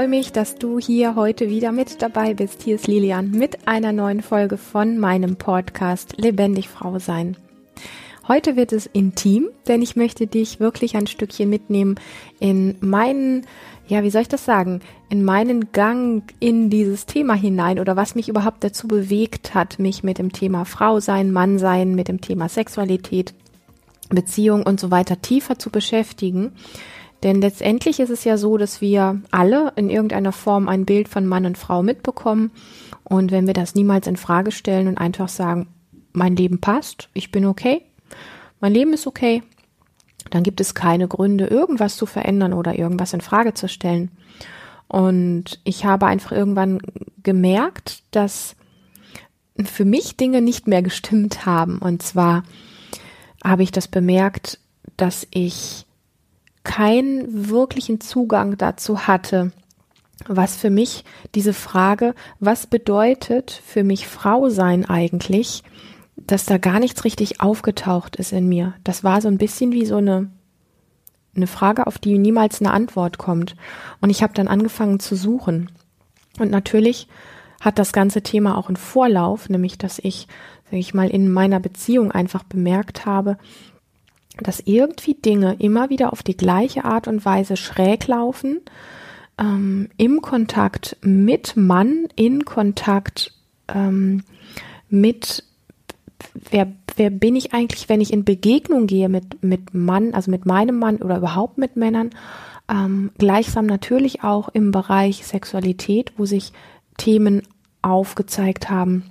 freue mich, dass du hier heute wieder mit dabei bist. Hier ist Lilian mit einer neuen Folge von meinem Podcast Lebendig Frau sein. Heute wird es intim, denn ich möchte dich wirklich ein Stückchen mitnehmen in meinen, ja, wie soll ich das sagen, in meinen Gang in dieses Thema hinein oder was mich überhaupt dazu bewegt hat, mich mit dem Thema Frau sein, Mann sein, mit dem Thema Sexualität, Beziehung und so weiter tiefer zu beschäftigen denn letztendlich ist es ja so, dass wir alle in irgendeiner Form ein Bild von Mann und Frau mitbekommen. Und wenn wir das niemals in Frage stellen und einfach sagen, mein Leben passt, ich bin okay, mein Leben ist okay, dann gibt es keine Gründe, irgendwas zu verändern oder irgendwas in Frage zu stellen. Und ich habe einfach irgendwann gemerkt, dass für mich Dinge nicht mehr gestimmt haben. Und zwar habe ich das bemerkt, dass ich keinen wirklichen Zugang dazu hatte, was für mich diese Frage, was bedeutet für mich Frau sein eigentlich, dass da gar nichts richtig aufgetaucht ist in mir. Das war so ein bisschen wie so eine eine Frage, auf die niemals eine Antwort kommt. Und ich habe dann angefangen zu suchen. Und natürlich hat das ganze Thema auch einen Vorlauf, nämlich dass ich, sage ich mal, in meiner Beziehung einfach bemerkt habe, dass irgendwie Dinge immer wieder auf die gleiche Art und Weise schräg laufen, ähm, im Kontakt mit Mann, in Kontakt ähm, mit wer, wer bin ich eigentlich, wenn ich in Begegnung gehe mit, mit Mann, also mit meinem Mann oder überhaupt mit Männern, ähm, gleichsam natürlich auch im Bereich Sexualität, wo sich Themen aufgezeigt haben,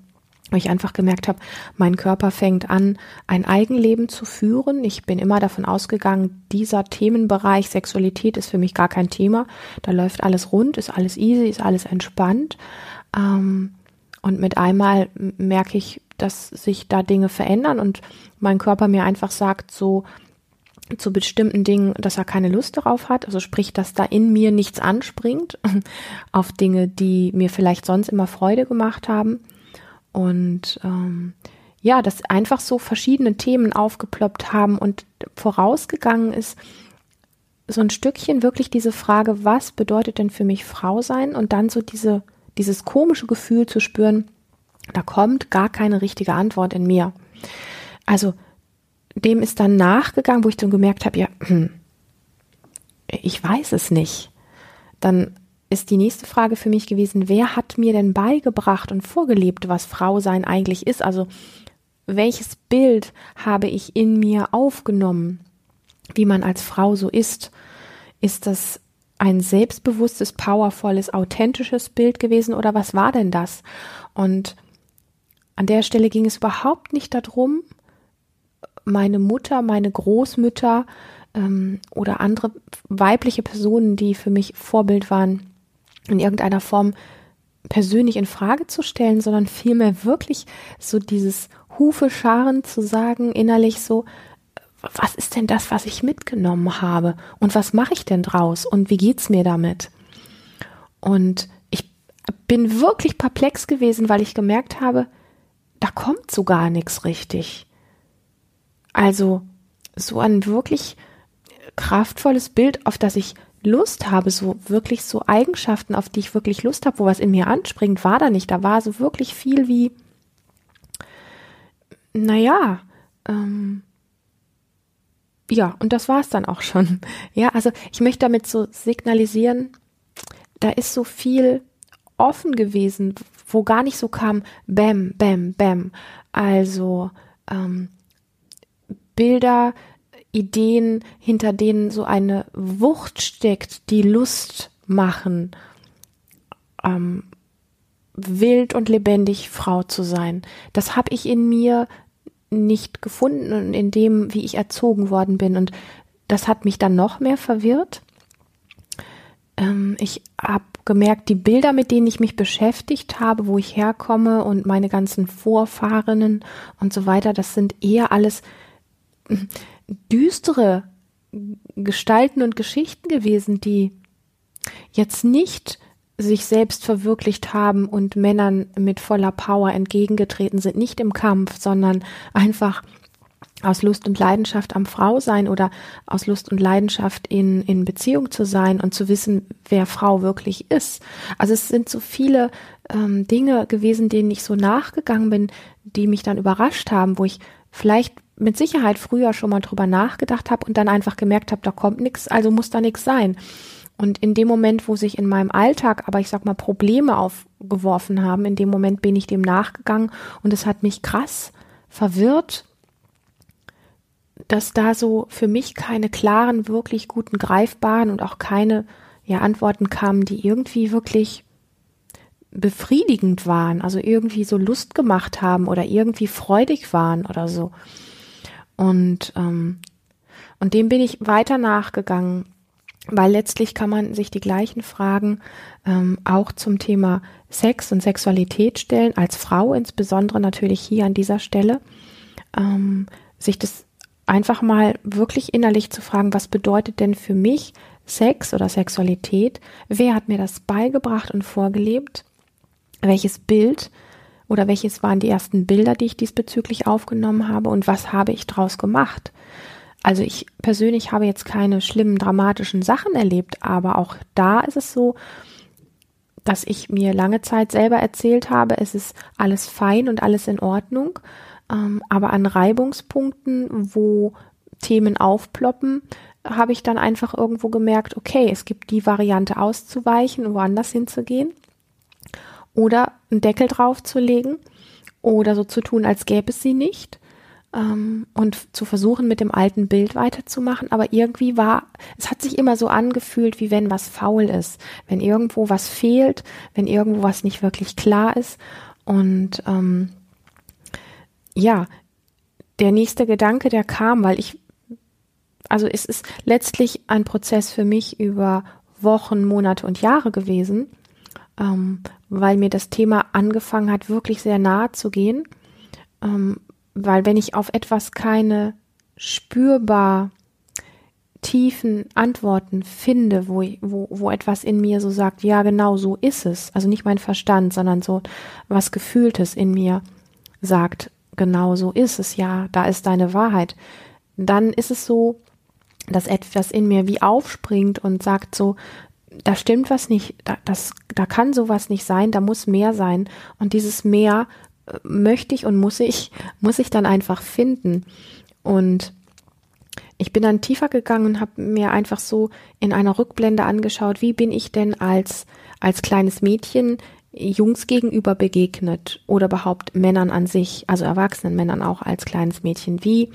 weil ich einfach gemerkt habe, mein Körper fängt an, ein Eigenleben zu führen. Ich bin immer davon ausgegangen, dieser Themenbereich Sexualität ist für mich gar kein Thema. Da läuft alles rund, ist alles easy, ist alles entspannt. Ähm, und mit einmal merke ich, dass sich da Dinge verändern und mein Körper mir einfach sagt, so zu bestimmten Dingen, dass er keine Lust darauf hat. Also sprich, dass da in mir nichts anspringt auf Dinge, die mir vielleicht sonst immer Freude gemacht haben. Und ähm, ja, dass einfach so verschiedene Themen aufgeploppt haben und vorausgegangen ist so ein Stückchen wirklich diese Frage, was bedeutet denn für mich Frau sein? Und dann so diese, dieses komische Gefühl zu spüren, da kommt gar keine richtige Antwort in mir. Also dem ist dann nachgegangen, wo ich dann gemerkt habe, ja, hm, ich weiß es nicht. Dann ist die nächste Frage für mich gewesen, wer hat mir denn beigebracht und vorgelebt, was Frau sein eigentlich ist? Also welches Bild habe ich in mir aufgenommen, wie man als Frau so ist? Ist das ein selbstbewusstes, powervolles, authentisches Bild gewesen oder was war denn das? Und an der Stelle ging es überhaupt nicht darum, meine Mutter, meine Großmütter ähm, oder andere weibliche Personen, die für mich Vorbild waren, in irgendeiner Form persönlich in Frage zu stellen, sondern vielmehr wirklich so dieses Hufe scharen zu sagen, innerlich so, was ist denn das, was ich mitgenommen habe? Und was mache ich denn draus? Und wie geht's mir damit? Und ich bin wirklich perplex gewesen, weil ich gemerkt habe, da kommt so gar nichts richtig. Also so ein wirklich kraftvolles Bild, auf das ich Lust habe, so wirklich so Eigenschaften, auf die ich wirklich Lust habe, wo was in mir anspringt, war da nicht. Da war so wirklich viel wie, naja, ähm, ja, und das war es dann auch schon. Ja, also ich möchte damit so signalisieren, da ist so viel offen gewesen, wo gar nicht so kam, bam, bam, bam. Also ähm, Bilder, Ideen, hinter denen so eine Wucht steckt, die Lust machen, ähm, wild und lebendig Frau zu sein. Das habe ich in mir nicht gefunden und in dem, wie ich erzogen worden bin. Und das hat mich dann noch mehr verwirrt. Ähm, ich habe gemerkt, die Bilder, mit denen ich mich beschäftigt habe, wo ich herkomme und meine ganzen Vorfahrenen und so weiter, das sind eher alles düstere Gestalten und Geschichten gewesen, die jetzt nicht sich selbst verwirklicht haben und Männern mit voller Power entgegengetreten sind, nicht im Kampf, sondern einfach aus Lust und Leidenschaft am Frau sein oder aus Lust und Leidenschaft in, in Beziehung zu sein und zu wissen, wer Frau wirklich ist. Also es sind so viele ähm, Dinge gewesen, denen ich so nachgegangen bin, die mich dann überrascht haben, wo ich vielleicht mit Sicherheit früher schon mal drüber nachgedacht habe und dann einfach gemerkt habe, da kommt nichts, also muss da nichts sein. Und in dem Moment, wo sich in meinem Alltag, aber ich sag mal, Probleme aufgeworfen haben, in dem Moment bin ich dem nachgegangen und es hat mich krass verwirrt dass da so für mich keine klaren, wirklich guten, greifbaren und auch keine ja, Antworten kamen, die irgendwie wirklich befriedigend waren, also irgendwie so Lust gemacht haben oder irgendwie freudig waren oder so. Und, ähm, und dem bin ich weiter nachgegangen, weil letztlich kann man sich die gleichen Fragen ähm, auch zum Thema Sex und Sexualität stellen, als Frau insbesondere natürlich hier an dieser Stelle, ähm, sich das einfach mal wirklich innerlich zu fragen, was bedeutet denn für mich Sex oder Sexualität? Wer hat mir das beigebracht und vorgelebt? Welches Bild oder welches waren die ersten Bilder, die ich diesbezüglich aufgenommen habe und was habe ich draus gemacht? Also ich persönlich habe jetzt keine schlimmen, dramatischen Sachen erlebt, aber auch da ist es so, dass ich mir lange Zeit selber erzählt habe, es ist alles fein und alles in Ordnung ähm, aber an Reibungspunkten, wo Themen aufploppen, habe ich dann einfach irgendwo gemerkt, okay, es gibt die Variante auszuweichen, woanders hinzugehen oder einen Deckel draufzulegen oder so zu tun, als gäbe es sie nicht ähm, und zu versuchen, mit dem alten Bild weiterzumachen. Aber irgendwie war, es hat sich immer so angefühlt, wie wenn was faul ist, wenn irgendwo was fehlt, wenn irgendwo was nicht wirklich klar ist und ähm, ja, der nächste Gedanke, der kam, weil ich, also es ist letztlich ein Prozess für mich über Wochen, Monate und Jahre gewesen, ähm, weil mir das Thema angefangen hat, wirklich sehr nahe zu gehen. Ähm, weil wenn ich auf etwas keine spürbar tiefen Antworten finde, wo, wo, wo etwas in mir so sagt, ja, genau so ist es. Also nicht mein Verstand, sondern so was Gefühltes in mir sagt, genau so ist es, ja, da ist deine Wahrheit, dann ist es so, dass etwas in mir wie aufspringt und sagt so, da stimmt was nicht, da, das, da kann sowas nicht sein, da muss mehr sein. Und dieses mehr äh, möchte ich und muss ich, muss ich dann einfach finden. Und ich bin dann tiefer gegangen und habe mir einfach so in einer Rückblende angeschaut, wie bin ich denn als, als kleines Mädchen Jungs gegenüber begegnet oder überhaupt Männern an sich, also erwachsenen Männern auch als kleines Mädchen. Wie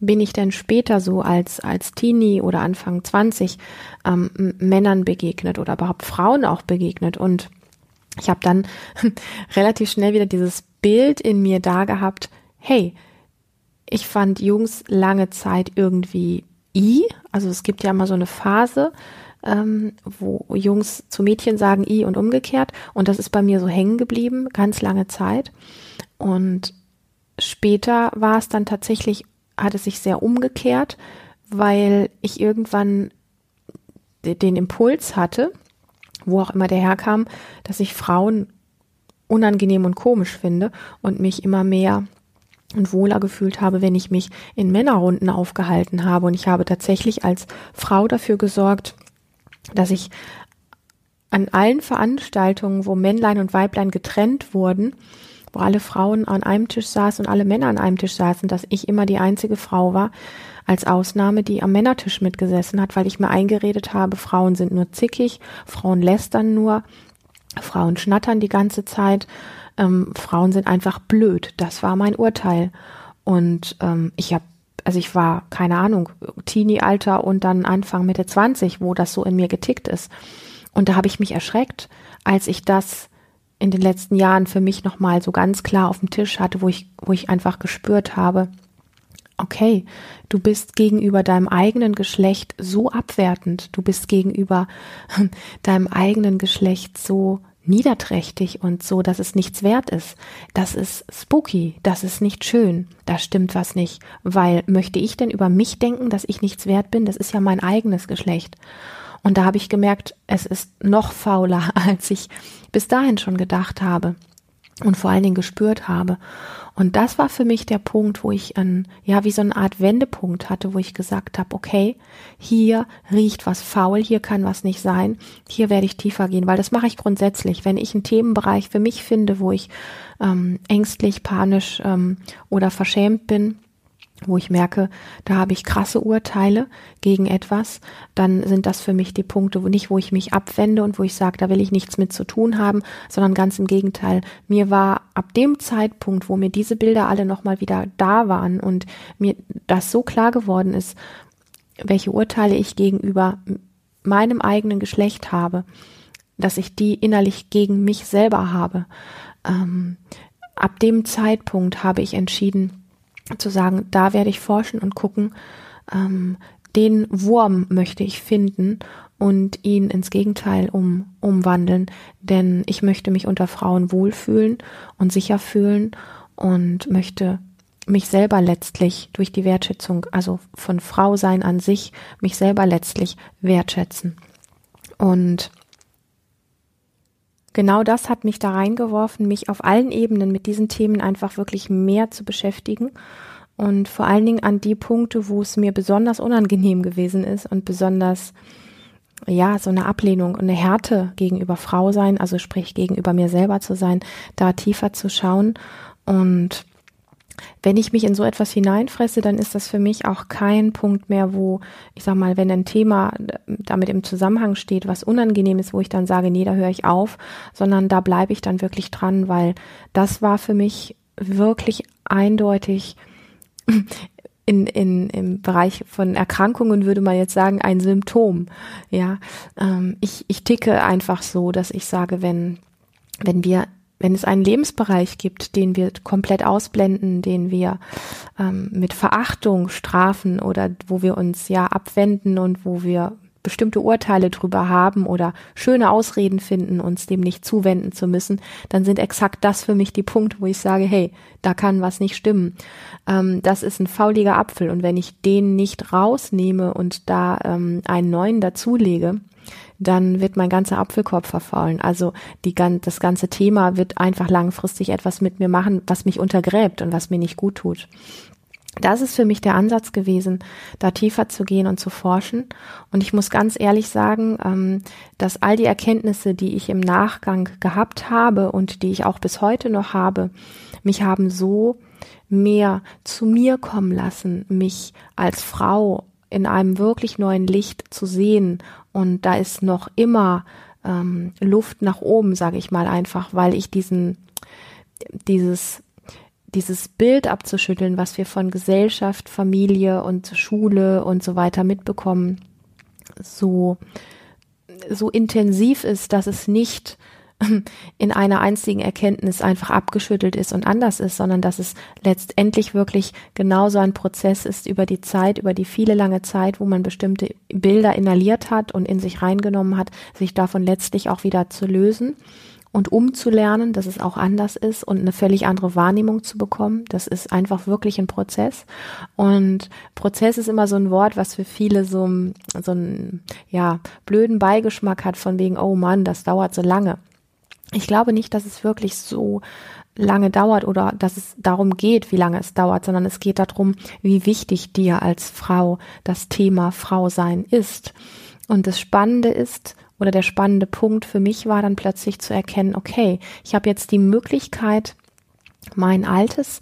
bin ich denn später so als, als Teenie oder Anfang 20 ähm, Männern begegnet oder überhaupt Frauen auch begegnet? Und ich habe dann relativ schnell wieder dieses Bild in mir da gehabt, hey, ich fand Jungs lange Zeit irgendwie i, also es gibt ja immer so eine Phase, ähm, wo Jungs zu Mädchen sagen i und umgekehrt. Und das ist bei mir so hängen geblieben, ganz lange Zeit. Und später war es dann tatsächlich, hat es sich sehr umgekehrt, weil ich irgendwann den Impuls hatte, wo auch immer der herkam, dass ich Frauen unangenehm und komisch finde und mich immer mehr und wohler gefühlt habe, wenn ich mich in Männerrunden aufgehalten habe. Und ich habe tatsächlich als Frau dafür gesorgt, dass ich an allen Veranstaltungen, wo Männlein und Weiblein getrennt wurden, wo alle Frauen an einem Tisch saßen und alle Männer an einem Tisch saßen, dass ich immer die einzige Frau war, als Ausnahme, die am Männertisch mitgesessen hat, weil ich mir eingeredet habe, Frauen sind nur zickig, Frauen lästern nur, Frauen schnattern die ganze Zeit, ähm, Frauen sind einfach blöd. Das war mein Urteil. Und ähm, ich habe also ich war, keine Ahnung, Teenie-Alter und dann Anfang Mitte 20, wo das so in mir getickt ist. Und da habe ich mich erschreckt, als ich das in den letzten Jahren für mich nochmal so ganz klar auf dem Tisch hatte, wo ich, wo ich einfach gespürt habe, okay, du bist gegenüber deinem eigenen Geschlecht so abwertend, du bist gegenüber deinem eigenen Geschlecht so niederträchtig und so, dass es nichts wert ist. Das ist spooky, das ist nicht schön, da stimmt was nicht. Weil möchte ich denn über mich denken, dass ich nichts wert bin? Das ist ja mein eigenes Geschlecht. Und da habe ich gemerkt, es ist noch fauler, als ich bis dahin schon gedacht habe. und vor allen Dingen gespürt habe. Und das war für mich der Punkt, wo ich an, ja, wie so eine Art Wendepunkt hatte, wo ich gesagt habe, okay, hier riecht was faul, hier kann was nicht sein, hier werde ich tiefer gehen, weil das mache ich grundsätzlich. Wenn ich einen Themenbereich für mich finde, wo ich ähm, ängstlich, panisch ähm, oder verschämt bin, wo ich merke, da habe ich krasse Urteile gegen etwas, dann sind das für mich die Punkte, wo nicht, wo ich mich abwende und wo ich sage, da will ich nichts mit zu tun haben, sondern ganz im Gegenteil. Mir war ab dem Zeitpunkt, wo mir diese Bilder alle nochmal wieder da waren und mir das so klar geworden ist, welche Urteile ich gegenüber meinem eigenen Geschlecht habe, dass ich die innerlich gegen mich selber habe. Ähm, ab dem Zeitpunkt habe ich entschieden, zu sagen, da werde ich forschen und gucken, ähm, den Wurm möchte ich finden und ihn ins Gegenteil um, umwandeln, denn ich möchte mich unter Frauen wohlfühlen und sicher fühlen und möchte mich selber letztlich durch die Wertschätzung, also von Frau sein an sich, mich selber letztlich wertschätzen. Und genau das hat mich da reingeworfen, mich auf allen Ebenen mit diesen Themen einfach wirklich mehr zu beschäftigen und vor allen Dingen an die Punkte, wo es mir besonders unangenehm gewesen ist und besonders ja, so eine Ablehnung und eine Härte gegenüber Frau sein, also sprich gegenüber mir selber zu sein, da tiefer zu schauen und wenn ich mich in so etwas hineinfresse, dann ist das für mich auch kein Punkt mehr, wo, ich sag mal, wenn ein Thema damit im Zusammenhang steht, was unangenehm ist, wo ich dann sage, nee, da höre ich auf, sondern da bleibe ich dann wirklich dran, weil das war für mich wirklich eindeutig in, in, im Bereich von Erkrankungen würde man jetzt sagen, ein Symptom. Ja, ähm, ich, ich ticke einfach so, dass ich sage, wenn, wenn wir wenn es einen Lebensbereich gibt, den wir komplett ausblenden, den wir ähm, mit Verachtung strafen oder wo wir uns ja abwenden und wo wir bestimmte Urteile drüber haben oder schöne Ausreden finden, uns dem nicht zuwenden zu müssen, dann sind exakt das für mich die Punkte, wo ich sage, hey, da kann was nicht stimmen. Ähm, das ist ein fauliger Apfel und wenn ich den nicht rausnehme und da ähm, einen neuen dazulege, dann wird mein ganzer Apfelkorb verfaulen. Also die, das ganze Thema wird einfach langfristig etwas mit mir machen, was mich untergräbt und was mir nicht gut tut. Das ist für mich der Ansatz gewesen, da tiefer zu gehen und zu forschen. Und ich muss ganz ehrlich sagen, ähm, dass all die Erkenntnisse, die ich im Nachgang gehabt habe und die ich auch bis heute noch habe, mich haben so mehr zu mir kommen lassen, mich als Frau in einem wirklich neuen Licht zu sehen. Und da ist noch immer ähm, Luft nach oben, sage ich mal einfach, weil ich diesen, dieses dieses Bild abzuschütteln, was wir von Gesellschaft, Familie und Schule und so weiter mitbekommen, so, so intensiv ist, dass es nicht in einer einzigen Erkenntnis einfach abgeschüttelt ist und anders ist, sondern dass es letztendlich wirklich genauso ein Prozess ist über die Zeit, über die viele lange Zeit, wo man bestimmte Bilder inhaliert hat und in sich reingenommen hat, sich davon letztlich auch wieder zu lösen und umzulernen, dass es auch anders ist und eine völlig andere Wahrnehmung zu bekommen. Das ist einfach wirklich ein Prozess. Und Prozess ist immer so ein Wort, was für viele so, so einen, ja, blöden Beigeschmack hat von wegen, oh Mann, das dauert so lange. Ich glaube nicht, dass es wirklich so lange dauert oder dass es darum geht, wie lange es dauert, sondern es geht darum, wie wichtig dir als Frau das Thema Frau sein ist. Und das Spannende ist, oder der spannende Punkt für mich war dann plötzlich zu erkennen, okay, ich habe jetzt die Möglichkeit, mein altes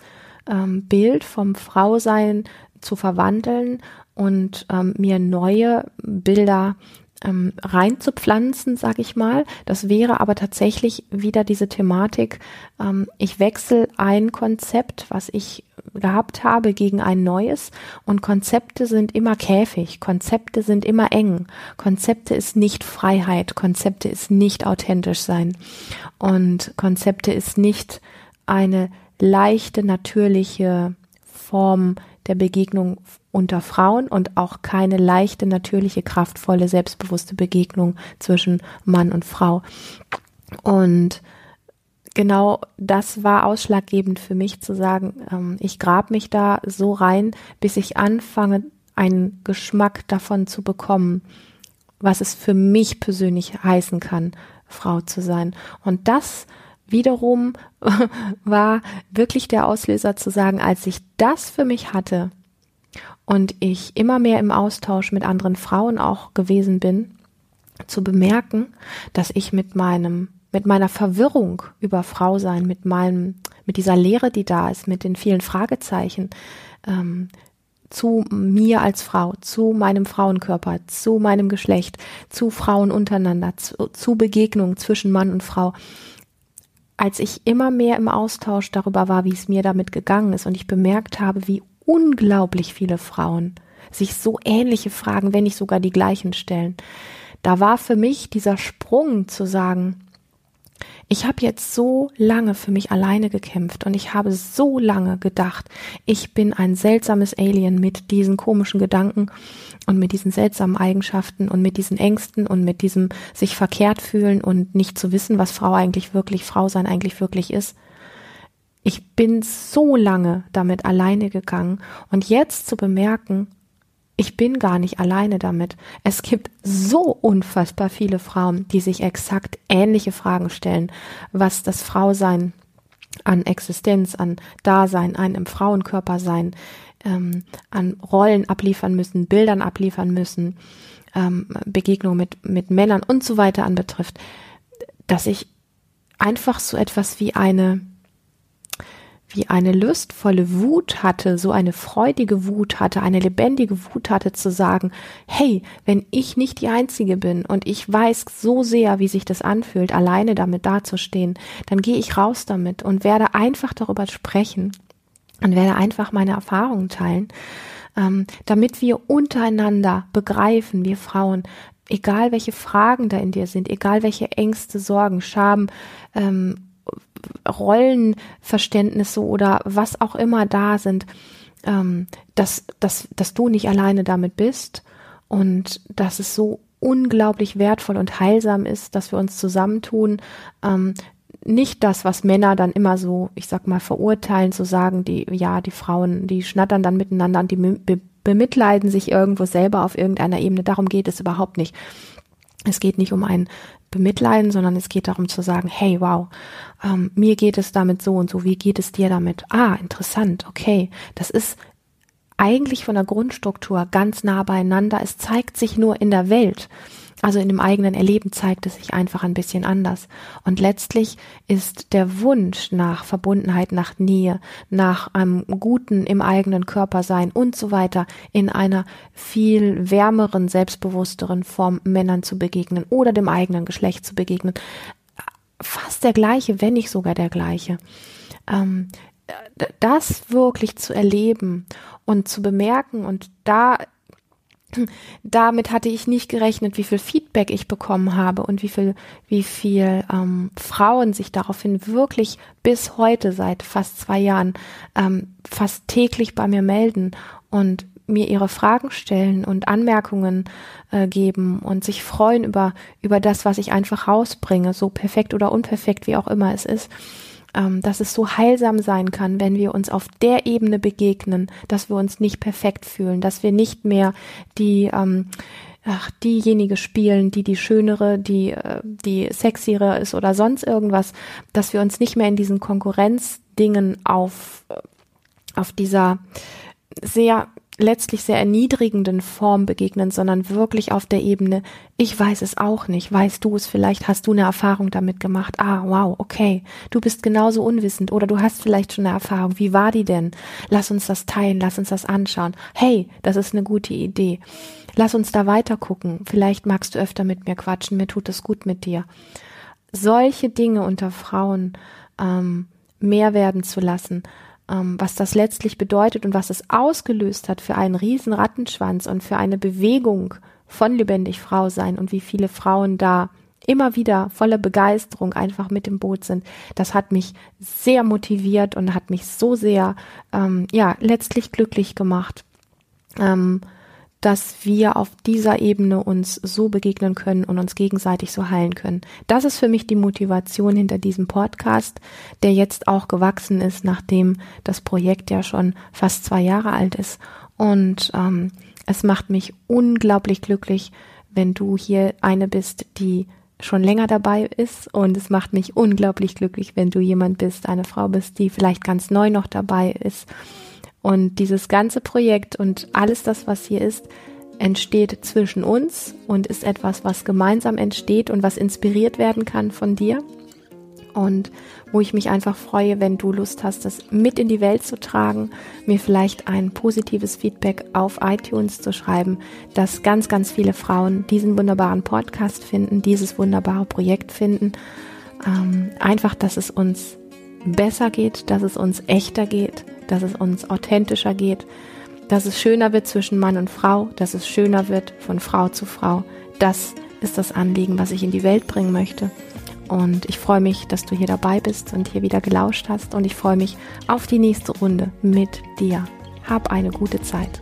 ähm, Bild vom Frausein zu verwandeln und ähm, mir neue Bilder ähm, reinzupflanzen, sag ich mal. Das wäre aber tatsächlich wieder diese Thematik, ähm, ich wechsle ein Konzept, was ich gehabt habe, gegen ein neues. Und Konzepte sind immer Käfig, Konzepte sind immer eng. Konzepte ist nicht Freiheit, Konzepte ist nicht authentisch sein. Und Konzepte ist nicht eine leichte, natürliche Form der Begegnung unter Frauen und auch keine leichte, natürliche, kraftvolle, selbstbewusste Begegnung zwischen Mann und Frau. Und genau das war ausschlaggebend für mich zu sagen, ähm, ich grab mich da so rein, bis ich anfange, einen Geschmack davon zu bekommen, was es für mich persönlich heißen kann, Frau zu sein. Und das wiederum war wirklich der Auslöser zu sagen, als ich das für mich hatte und ich immer mehr im Austausch mit anderen Frauen auch gewesen bin, zu bemerken, dass ich mit meinem mit meiner Verwirrung über Frau sein, mit meinem, mit dieser Lehre, die da ist, mit den vielen Fragezeichen, ähm, zu mir als Frau, zu meinem Frauenkörper, zu meinem Geschlecht, zu Frauen untereinander, zu, zu Begegnungen zwischen Mann und Frau. Als ich immer mehr im Austausch darüber war, wie es mir damit gegangen ist und ich bemerkt habe, wie unglaublich viele Frauen sich so ähnliche Fragen, wenn nicht sogar die gleichen stellen, da war für mich dieser Sprung zu sagen, ich habe jetzt so lange für mich alleine gekämpft und ich habe so lange gedacht, ich bin ein seltsames Alien mit diesen komischen Gedanken und mit diesen seltsamen Eigenschaften und mit diesen Ängsten und mit diesem sich verkehrt fühlen und nicht zu wissen, was Frau eigentlich wirklich, Frau sein eigentlich wirklich ist. Ich bin so lange damit alleine gegangen und jetzt zu bemerken, ich bin gar nicht alleine damit. Es gibt so unfassbar viele Frauen, die sich exakt ähnliche Fragen stellen, was das Frausein an Existenz, an Dasein, an im Frauenkörper sein, ähm, an Rollen abliefern müssen, Bildern abliefern müssen, ähm, Begegnung mit, mit Männern und so weiter anbetrifft, dass ich einfach so etwas wie eine wie eine lustvolle Wut hatte, so eine freudige Wut hatte, eine lebendige Wut hatte zu sagen, hey, wenn ich nicht die Einzige bin und ich weiß so sehr, wie sich das anfühlt, alleine damit dazustehen, dann gehe ich raus damit und werde einfach darüber sprechen und werde einfach meine Erfahrungen teilen, ähm, damit wir untereinander begreifen, wir Frauen, egal welche Fragen da in dir sind, egal welche Ängste, Sorgen, Scham, ähm, Rollenverständnisse oder was auch immer da sind, ähm, dass, dass, dass du nicht alleine damit bist und dass es so unglaublich wertvoll und heilsam ist, dass wir uns zusammentun, ähm, nicht das, was Männer dann immer so, ich sag mal, verurteilen, zu sagen, die, ja, die Frauen, die schnattern dann miteinander und die be bemitleiden sich irgendwo selber auf irgendeiner Ebene. Darum geht es überhaupt nicht. Es geht nicht um ein bemitleiden, sondern es geht darum zu sagen, hey, wow, ähm, mir geht es damit so und so, wie geht es dir damit? Ah, interessant, okay, das ist eigentlich von der Grundstruktur ganz nah beieinander. Es zeigt sich nur in der Welt. Also in dem eigenen Erleben zeigt es sich einfach ein bisschen anders. Und letztlich ist der Wunsch nach Verbundenheit, nach Nähe, nach einem guten im eigenen Körper sein und so weiter in einer viel wärmeren, selbstbewussteren Form Männern zu begegnen oder dem eigenen Geschlecht zu begegnen. Fast der gleiche, wenn nicht sogar der gleiche. Ähm, das wirklich zu erleben und zu bemerken und da damit hatte ich nicht gerechnet, wie viel Feedback ich bekommen habe und wie viel, wie viel ähm, Frauen sich daraufhin wirklich bis heute seit fast zwei Jahren ähm, fast täglich bei mir melden und mir ihre Fragen stellen und Anmerkungen äh, geben und sich freuen über über das, was ich einfach rausbringe, so perfekt oder unperfekt, wie auch immer es ist ähm, dass es so heilsam sein kann, wenn wir uns auf der Ebene begegnen, dass wir uns nicht perfekt fühlen, dass wir nicht mehr die ähm, ach, diejenige spielen, die die schönere, die äh, die sexiere ist oder sonst irgendwas, dass wir uns nicht mehr in diesen Konkurrenzdingen auf äh, auf dieser sehr letztlich sehr erniedrigenden Form begegnen, sondern wirklich auf der Ebene, ich weiß es auch nicht, weißt du es, vielleicht hast du eine Erfahrung damit gemacht, ah, wow, okay, du bist genauso unwissend oder du hast vielleicht schon eine Erfahrung, wie war die denn? Lass uns das teilen, lass uns das anschauen. Hey, das ist eine gute Idee. Lass uns da weiter gucken. Vielleicht magst du öfter mit mir quatschen, mir tut es gut mit dir. Solche Dinge unter Frauen ähm, mehr werden zu lassen, was das letztlich bedeutet und was es ausgelöst hat für einen riesen Rattenschwanz und für eine Bewegung von lebendig Frau sein und wie viele Frauen da immer wieder voller Begeisterung einfach mit im Boot sind. Das hat mich sehr motiviert und hat mich so sehr, ähm, ja, letztlich glücklich gemacht. Ähm, dass wir auf dieser Ebene uns so begegnen können und uns gegenseitig so heilen können. Das ist für mich die Motivation hinter diesem Podcast, der jetzt auch gewachsen ist, nachdem das Projekt ja schon fast zwei Jahre alt ist. Und ähm, es macht mich unglaublich glücklich, wenn du hier eine bist, die schon länger dabei ist und es macht mich unglaublich glücklich, wenn du jemand bist, eine Frau bist, die vielleicht ganz neu noch dabei ist. Und dieses ganze Projekt und alles das, was hier ist, entsteht zwischen uns und ist etwas, was gemeinsam entsteht und was inspiriert werden kann von dir. Und wo ich mich einfach freue, wenn du Lust hast, das mit in die Welt zu tragen, mir vielleicht ein positives Feedback auf iTunes zu schreiben, dass ganz, ganz viele Frauen diesen wunderbaren Podcast finden, dieses wunderbare Projekt finden. Ähm, einfach, dass es uns besser geht, dass es uns echter geht, dass es uns authentischer geht, dass es schöner wird zwischen Mann und Frau, dass es schöner wird von Frau zu Frau. Das ist das Anliegen, was ich in die Welt bringen möchte. Und ich freue mich, dass du hier dabei bist und hier wieder gelauscht hast. Und ich freue mich auf die nächste Runde mit dir. Hab eine gute Zeit.